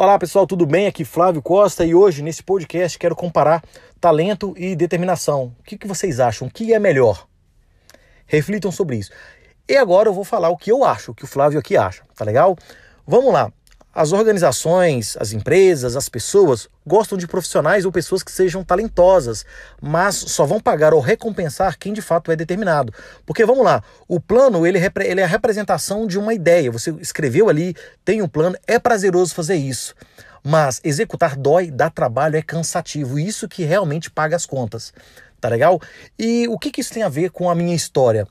Olá pessoal, tudo bem? Aqui Flávio Costa e hoje nesse podcast quero comparar talento e determinação. O que, que vocês acham? O que é melhor? Reflitam sobre isso. E agora eu vou falar o que eu acho, o que o Flávio aqui acha, tá legal? Vamos lá. As organizações, as empresas, as pessoas gostam de profissionais ou pessoas que sejam talentosas, mas só vão pagar ou recompensar quem de fato é determinado. Porque vamos lá, o plano ele, ele é a representação de uma ideia. Você escreveu ali, tem um plano, é prazeroso fazer isso. Mas executar dói, dá trabalho, é cansativo. Isso que realmente paga as contas. Tá legal? E o que, que isso tem a ver com a minha história?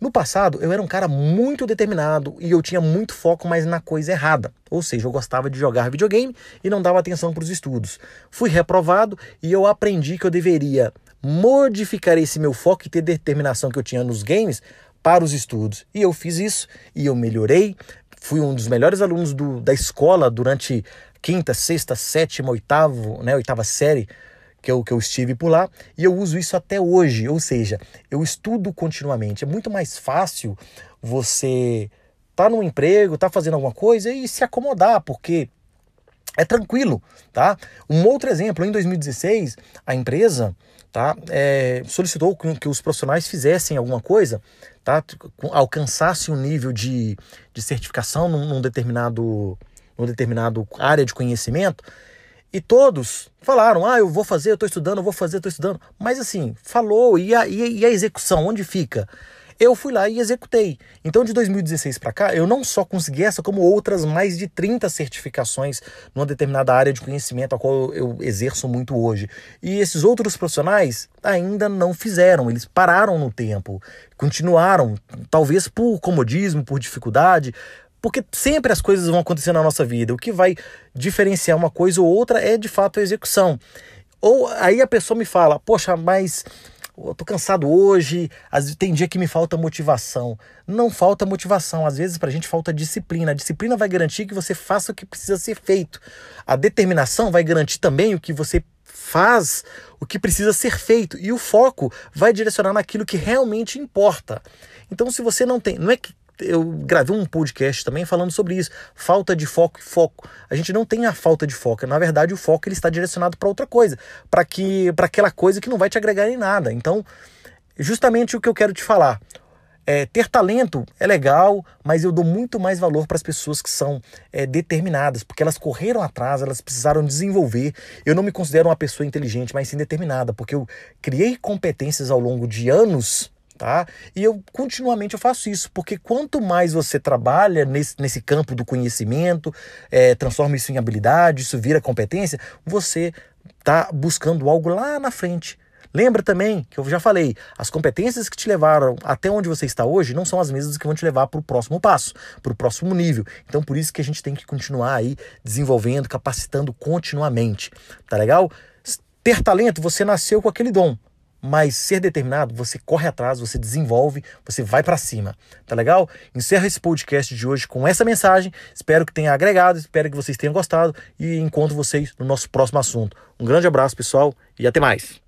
No passado, eu era um cara muito determinado e eu tinha muito foco, mas na coisa errada. Ou seja, eu gostava de jogar videogame e não dava atenção para os estudos. Fui reprovado e eu aprendi que eu deveria modificar esse meu foco e ter determinação que eu tinha nos games para os estudos. E eu fiz isso e eu melhorei. Fui um dos melhores alunos do, da escola durante quinta, sexta, sétima, oitavo, né, oitava série que eu, que eu estive por lá, e eu uso isso até hoje, ou seja, eu estudo continuamente. É muito mais fácil você tá no emprego, tá fazendo alguma coisa e se acomodar, porque é tranquilo, tá? Um outro exemplo, em 2016, a empresa tá, é, solicitou que os profissionais fizessem alguma coisa, tá? Alcançassem um nível de, de certificação num, num determinado, num determinado área de conhecimento e todos falaram: ah, eu vou fazer, eu estou estudando, eu vou fazer, estou estudando. Mas assim, falou, e a, e a execução, onde fica? Eu fui lá e executei. Então, de 2016 para cá, eu não só consegui essa, como outras mais de 30 certificações numa determinada área de conhecimento a qual eu exerço muito hoje. E esses outros profissionais ainda não fizeram, eles pararam no tempo, continuaram, talvez por comodismo, por dificuldade, porque sempre as coisas vão acontecer na nossa vida. O que vai diferenciar uma coisa ou outra é de fato a execução. Ou aí a pessoa me fala: Poxa, mas eu tô cansado hoje, tem dia que me falta motivação. Não falta motivação, às vezes pra gente falta disciplina. A disciplina vai garantir que você faça o que precisa ser feito. A determinação vai garantir também o que você faz, o que precisa ser feito. E o foco vai direcionar naquilo que realmente importa. Então, se você não tem. Não é que eu gravei um podcast também falando sobre isso, falta de foco e foco. A gente não tem a falta de foco, na verdade o foco ele está direcionado para outra coisa, para que para aquela coisa que não vai te agregar em nada. Então, justamente o que eu quero te falar. É, ter talento é legal, mas eu dou muito mais valor para as pessoas que são é, determinadas, porque elas correram atrás, elas precisaram desenvolver. Eu não me considero uma pessoa inteligente, mas sim determinada, porque eu criei competências ao longo de anos tá? E eu continuamente eu faço isso, porque quanto mais você trabalha nesse, nesse campo do conhecimento, é, transforma isso em habilidade, isso vira competência, você tá buscando algo lá na frente. Lembra também que eu já falei, as competências que te levaram até onde você está hoje não são as mesmas que vão te levar para o próximo passo, para o próximo nível. Então por isso que a gente tem que continuar aí desenvolvendo, capacitando continuamente, tá legal? Ter talento, você nasceu com aquele dom. Mas ser determinado, você corre atrás, você desenvolve, você vai para cima. Tá legal? Encerro esse podcast de hoje com essa mensagem. Espero que tenha agregado, espero que vocês tenham gostado e encontro vocês no nosso próximo assunto. Um grande abraço, pessoal, e até mais.